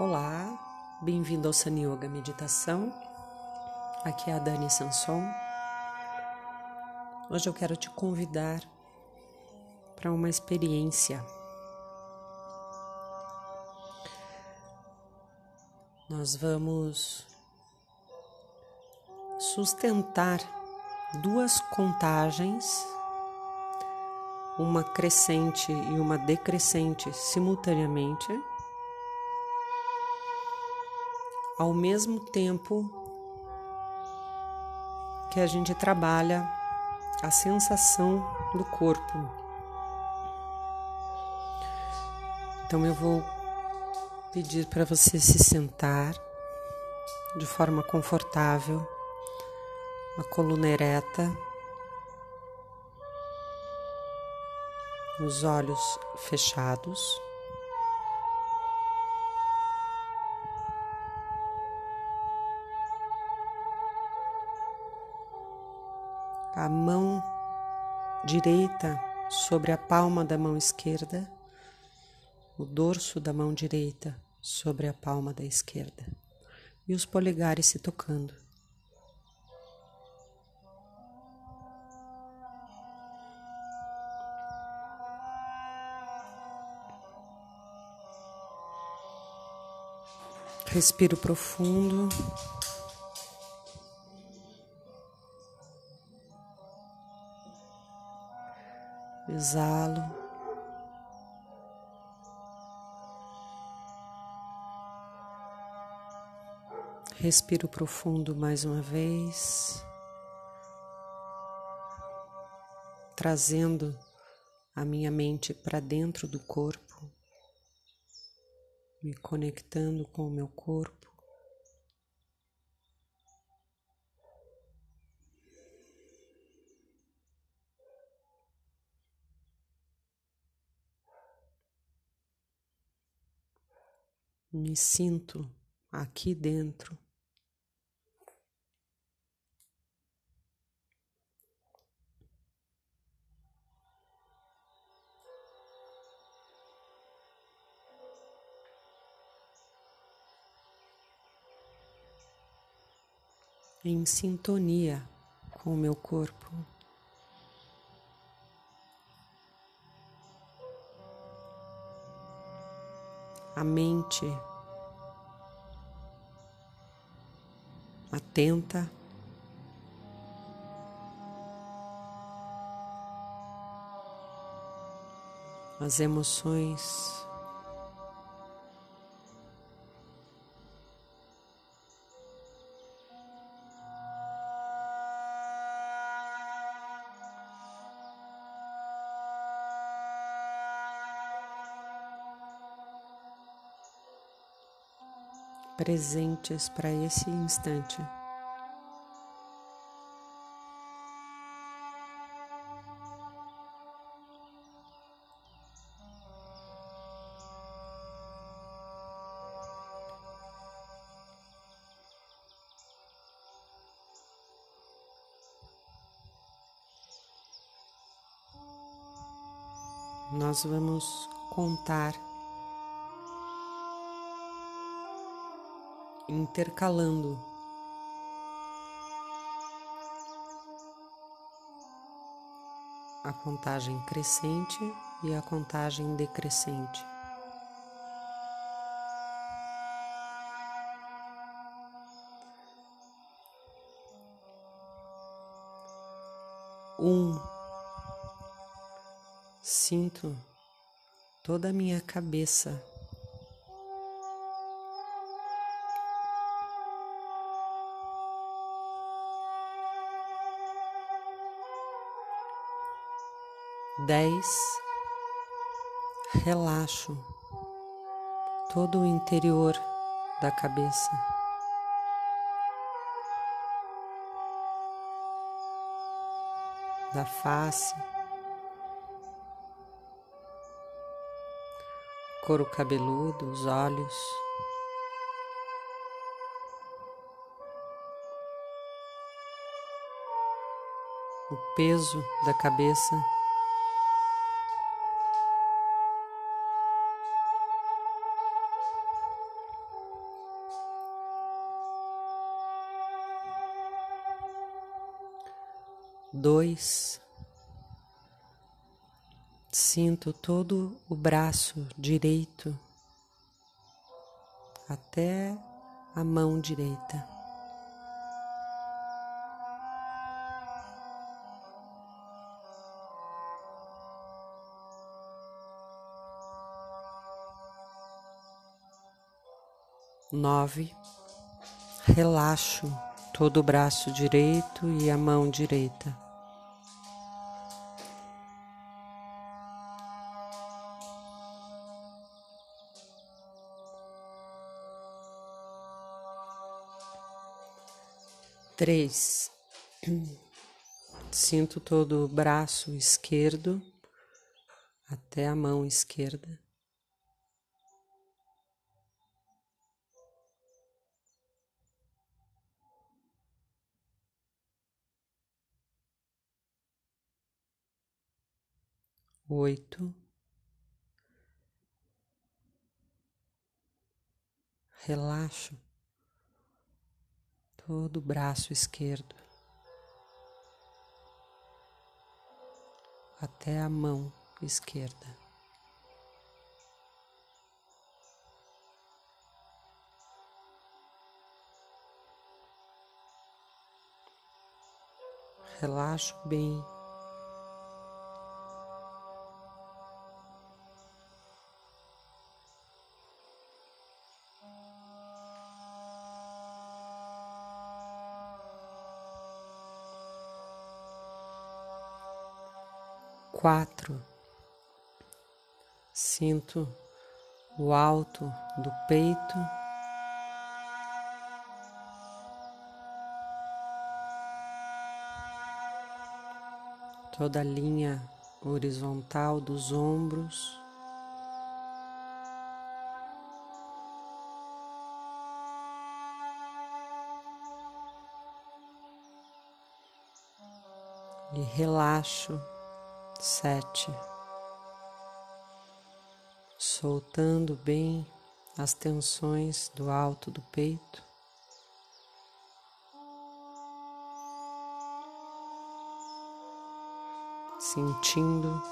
Olá, bem-vindo ao Sani Yoga Meditação. Aqui é a Dani Sanson. Hoje eu quero te convidar para uma experiência. Nós vamos sustentar duas contagens, uma crescente e uma decrescente simultaneamente ao mesmo tempo que a gente trabalha a sensação do corpo. Então eu vou pedir para você se sentar de forma confortável, a coluna ereta, os olhos fechados. A mão direita sobre a palma da mão esquerda, o dorso da mão direita sobre a palma da esquerda e os polegares se tocando. Respiro profundo. Exalo. Respiro profundo mais uma vez, trazendo a minha mente para dentro do corpo, me conectando com o meu corpo. Me sinto aqui dentro. Em sintonia com o meu corpo. A mente atenta. As emoções presentes para esse instante. Nós vamos contar intercalando. A contagem crescente e a contagem decrescente. Um, sinto toda a minha cabeça dez, relaxo todo o interior da cabeça. Da face, couro cabeludo, os olhos, o peso da cabeça dois. Sinto todo o braço direito até a mão direita. Nove, relaxo todo o braço direito e a mão direita. Três, sinto todo o braço esquerdo até a mão esquerda. oito, relaxo todo o braço esquerdo até a mão esquerda. Relaxo bem quatro. Sinto o alto do peito. Toda a linha horizontal dos ombros. E relaxo sete, soltando bem as tensões do alto do peito. Sentindo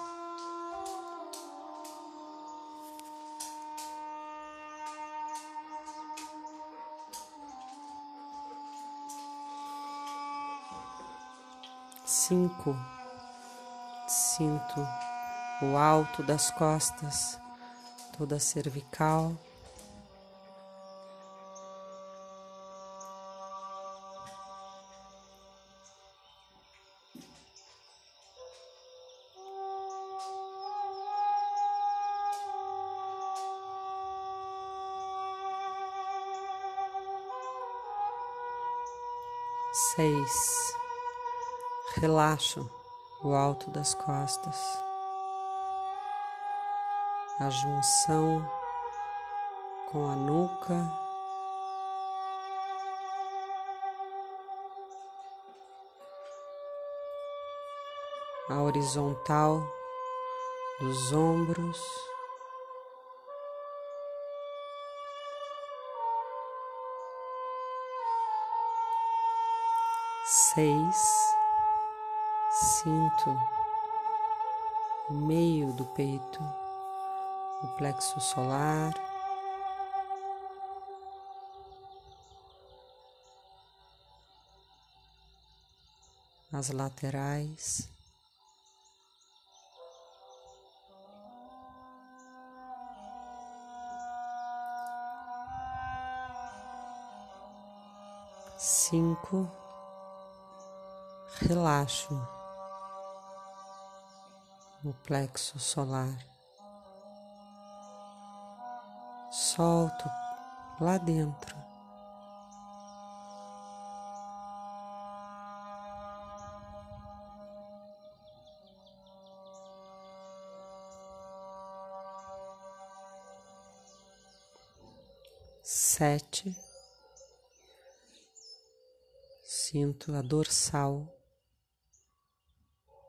cinco Sinto o alto das costas, toda a cervical. Seis. Relaxo o alto das costas, a junção com a nuca. A horizontal dos ombros. Seis Sinto o meio do peito, o plexo solar. As laterais. Cinco, relaxo o plexo solar. Solto lá dentro. Sete, sinto a dorsal,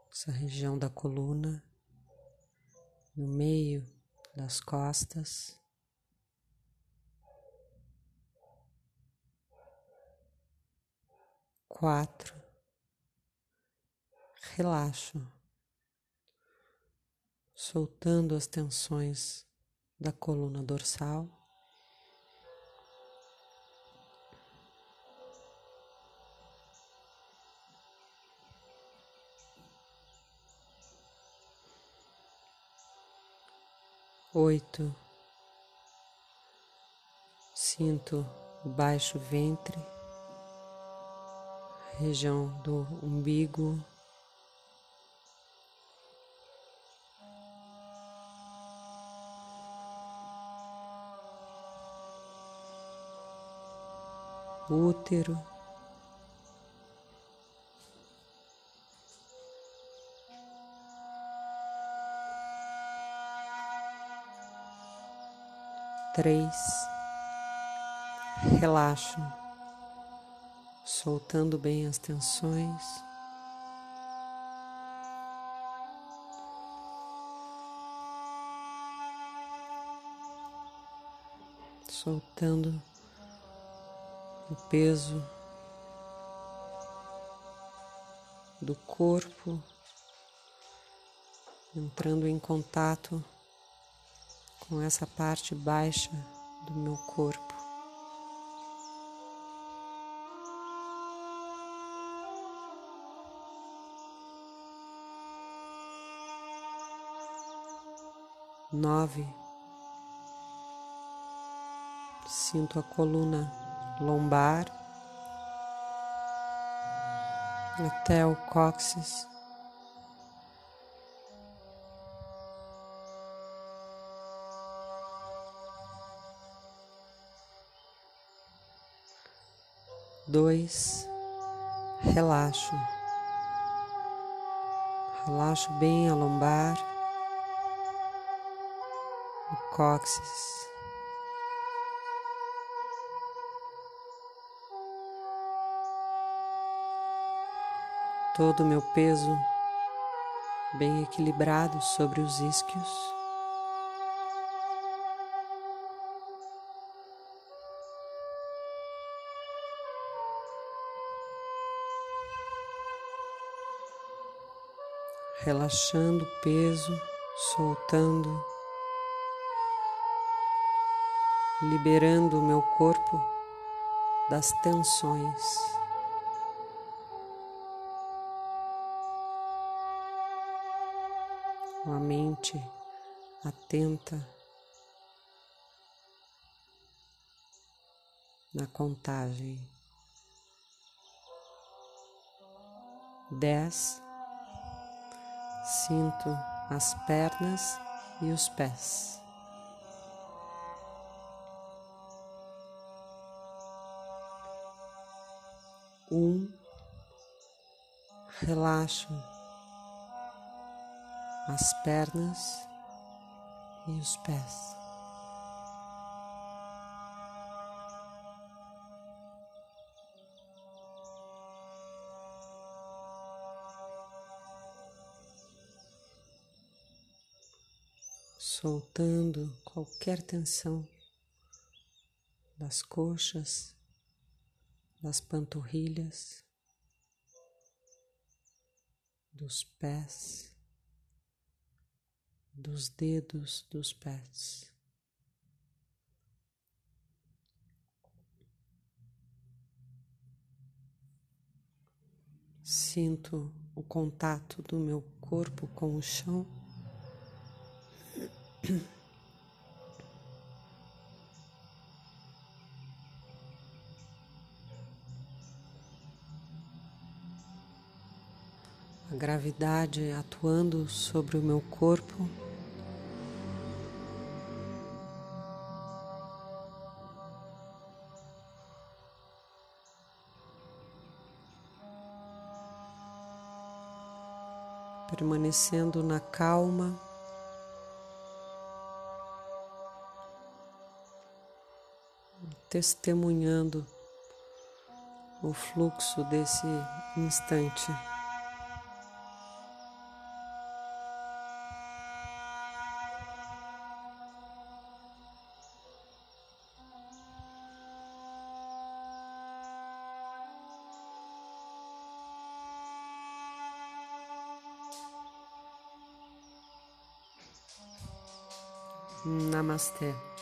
essa região da coluna no meio das costas. Quatro, relaxo, soltando as tensões da coluna dorsal. Oito. Sinto o baixo ventre, região do umbigo. útero. Três, relaxo, soltando bem as tensões. Soltando o peso do corpo, entrando em contato com essa parte baixa do meu corpo. Nove. Sinto a coluna lombar até o cóccix. Dois, relaxo, relaxo bem a lombar, o cóccix. todo o meu peso bem equilibrado sobre os isquios. Relaxando o peso, soltando, liberando o meu corpo das tensões. com a mente atenta na contagem. Dez, sinto as pernas e os pés. Um, relaxo as pernas e os pés. Soltando qualquer tensão das coxas, das panturrilhas, dos pés dos dedos dos pés. Sinto o contato do meu corpo com o chão. A gravidade atuando sobre o meu corpo. permanecendo na calma. testemunhando o fluxo desse instante. Namasté.